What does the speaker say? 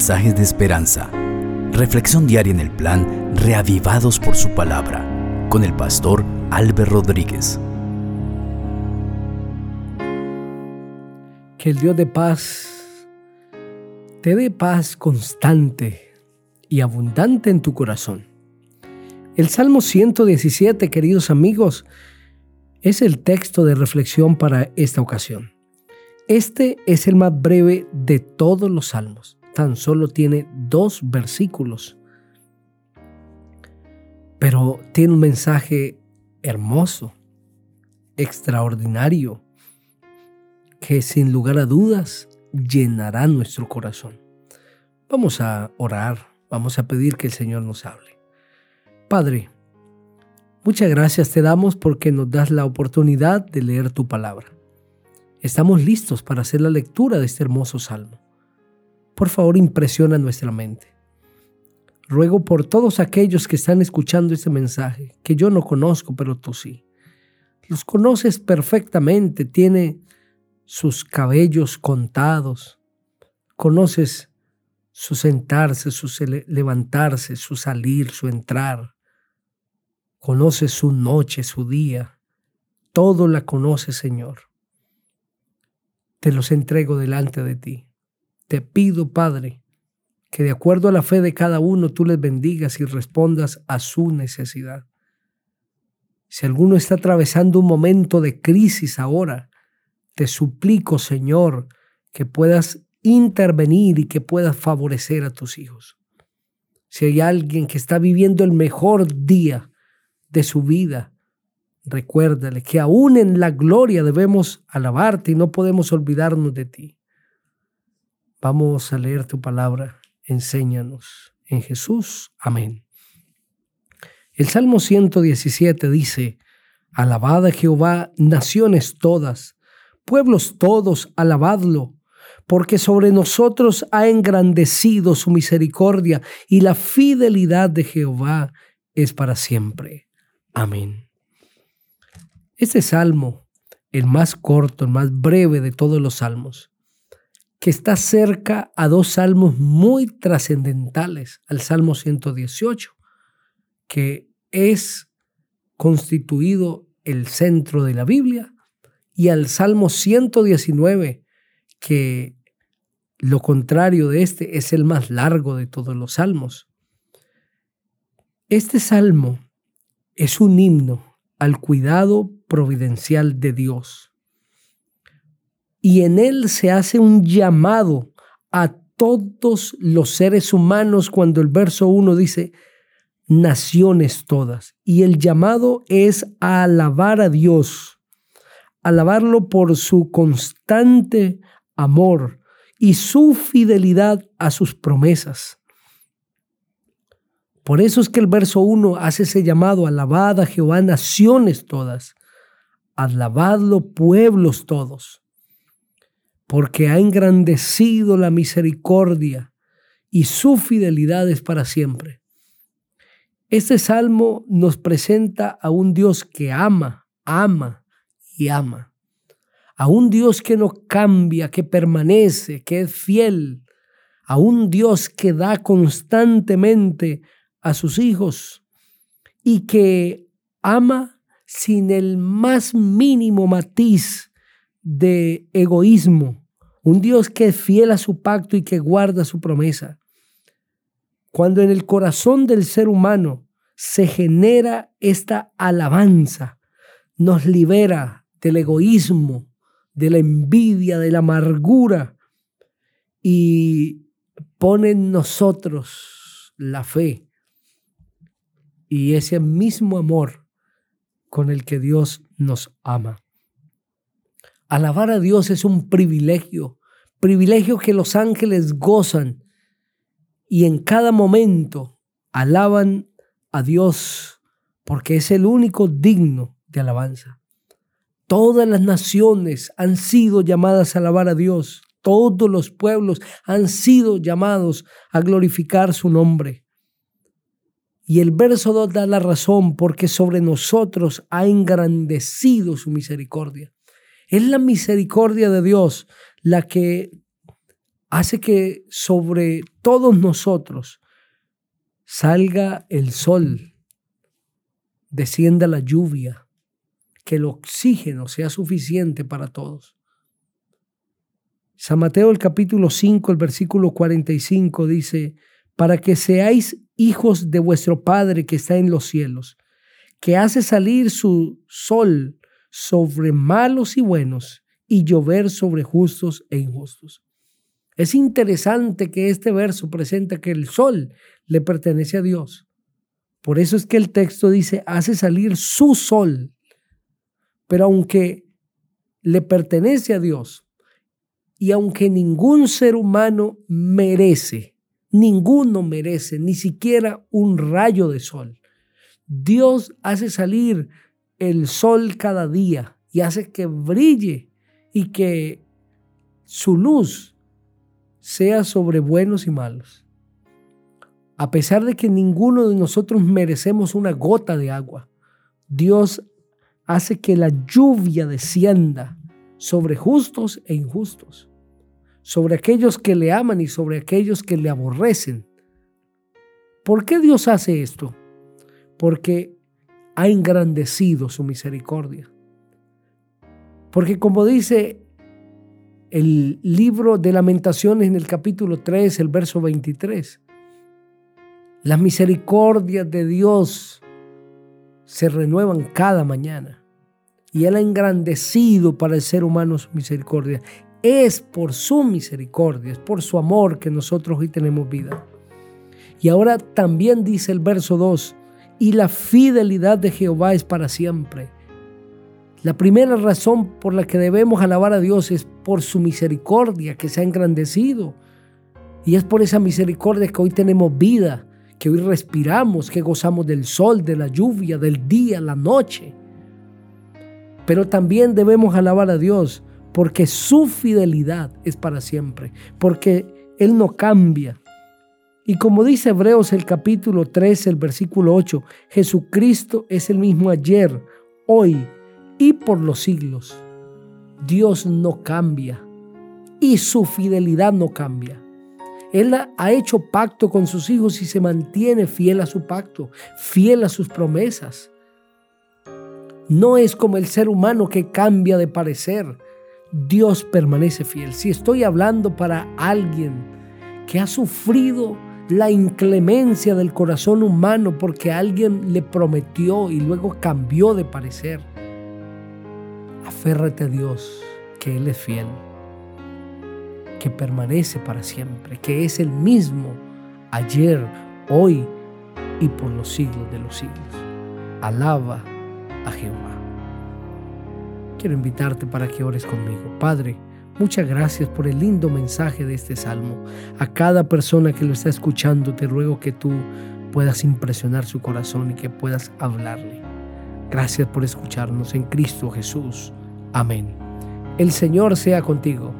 mensajes de esperanza. Reflexión diaria en el plan Reavivados por su palabra con el pastor Álvaro Rodríguez. Que el Dios de paz te dé paz constante y abundante en tu corazón. El Salmo 117, queridos amigos, es el texto de reflexión para esta ocasión. Este es el más breve de todos los salmos. Tan solo tiene dos versículos. Pero tiene un mensaje hermoso, extraordinario, que sin lugar a dudas llenará nuestro corazón. Vamos a orar, vamos a pedir que el Señor nos hable. Padre, muchas gracias te damos porque nos das la oportunidad de leer tu palabra. Estamos listos para hacer la lectura de este hermoso salmo. Por favor, impresiona nuestra mente. Ruego por todos aquellos que están escuchando este mensaje, que yo no conozco, pero tú sí. Los conoces perfectamente, tiene sus cabellos contados, conoces su sentarse, su levantarse, su salir, su entrar, conoces su noche, su día, todo la conoces, Señor te los entrego delante de ti. Te pido, Padre, que de acuerdo a la fe de cada uno tú les bendigas y respondas a su necesidad. Si alguno está atravesando un momento de crisis ahora, te suplico, Señor, que puedas intervenir y que puedas favorecer a tus hijos. Si hay alguien que está viviendo el mejor día de su vida, Recuérdale que aún en la gloria debemos alabarte y no podemos olvidarnos de ti. Vamos a leer tu palabra. Enséñanos. En Jesús. Amén. El Salmo 117 dice, Alabad a Jehová, naciones todas, pueblos todos, alabadlo, porque sobre nosotros ha engrandecido su misericordia y la fidelidad de Jehová es para siempre. Amén. Este salmo, el más corto, el más breve de todos los salmos, que está cerca a dos salmos muy trascendentales, al Salmo 118, que es constituido el centro de la Biblia, y al Salmo 119, que lo contrario de este es el más largo de todos los salmos. Este salmo es un himno al cuidado providencial de Dios. Y en él se hace un llamado a todos los seres humanos cuando el verso 1 dice, naciones todas. Y el llamado es a alabar a Dios, alabarlo por su constante amor y su fidelidad a sus promesas. Por eso es que el verso 1 hace ese llamado, alabad a Jehová naciones todas, alabadlo pueblos todos, porque ha engrandecido la misericordia y su fidelidad es para siempre. Este salmo nos presenta a un Dios que ama, ama y ama. A un Dios que no cambia, que permanece, que es fiel. A un Dios que da constantemente a sus hijos y que ama sin el más mínimo matiz de egoísmo. Un Dios que es fiel a su pacto y que guarda su promesa. Cuando en el corazón del ser humano se genera esta alabanza, nos libera del egoísmo, de la envidia, de la amargura y pone en nosotros la fe, y ese mismo amor con el que Dios nos ama. Alabar a Dios es un privilegio, privilegio que los ángeles gozan y en cada momento alaban a Dios porque es el único digno de alabanza. Todas las naciones han sido llamadas a alabar a Dios. Todos los pueblos han sido llamados a glorificar su nombre. Y el verso 2 da la razón porque sobre nosotros ha engrandecido su misericordia. Es la misericordia de Dios la que hace que sobre todos nosotros salga el sol, descienda la lluvia, que el oxígeno sea suficiente para todos. San Mateo el capítulo 5, el versículo 45 dice, para que seáis hijos de vuestro Padre que está en los cielos, que hace salir su sol sobre malos y buenos y llover sobre justos e injustos. Es interesante que este verso presenta que el sol le pertenece a Dios. Por eso es que el texto dice, hace salir su sol. Pero aunque le pertenece a Dios, y aunque ningún ser humano merece, ninguno merece ni siquiera un rayo de sol, Dios hace salir el sol cada día y hace que brille y que su luz sea sobre buenos y malos. A pesar de que ninguno de nosotros merecemos una gota de agua, Dios hace que la lluvia descienda sobre justos e injustos sobre aquellos que le aman y sobre aquellos que le aborrecen. ¿Por qué Dios hace esto? Porque ha engrandecido su misericordia. Porque como dice el libro de lamentaciones en el capítulo 3, el verso 23, las misericordias de Dios se renuevan cada mañana. Y Él ha engrandecido para el ser humano su misericordia es por su misericordia, es por su amor que nosotros hoy tenemos vida. Y ahora también dice el verso 2, y la fidelidad de Jehová es para siempre. La primera razón por la que debemos alabar a Dios es por su misericordia que se ha engrandecido. Y es por esa misericordia que hoy tenemos vida, que hoy respiramos, que gozamos del sol, de la lluvia, del día, la noche. Pero también debemos alabar a Dios porque su fidelidad es para siempre, porque Él no cambia. Y como dice Hebreos el capítulo 13, el versículo 8, Jesucristo es el mismo ayer, hoy y por los siglos. Dios no cambia y su fidelidad no cambia. Él ha hecho pacto con sus hijos y se mantiene fiel a su pacto, fiel a sus promesas. No es como el ser humano que cambia de parecer, Dios permanece fiel. Si estoy hablando para alguien que ha sufrido la inclemencia del corazón humano porque alguien le prometió y luego cambió de parecer, aférrate a Dios, que Él es fiel, que permanece para siempre, que es el mismo ayer, hoy y por los siglos de los siglos. Alaba a Jehová quiero invitarte para que ores conmigo. Padre, muchas gracias por el lindo mensaje de este salmo. A cada persona que lo está escuchando, te ruego que tú puedas impresionar su corazón y que puedas hablarle. Gracias por escucharnos en Cristo Jesús. Amén. El Señor sea contigo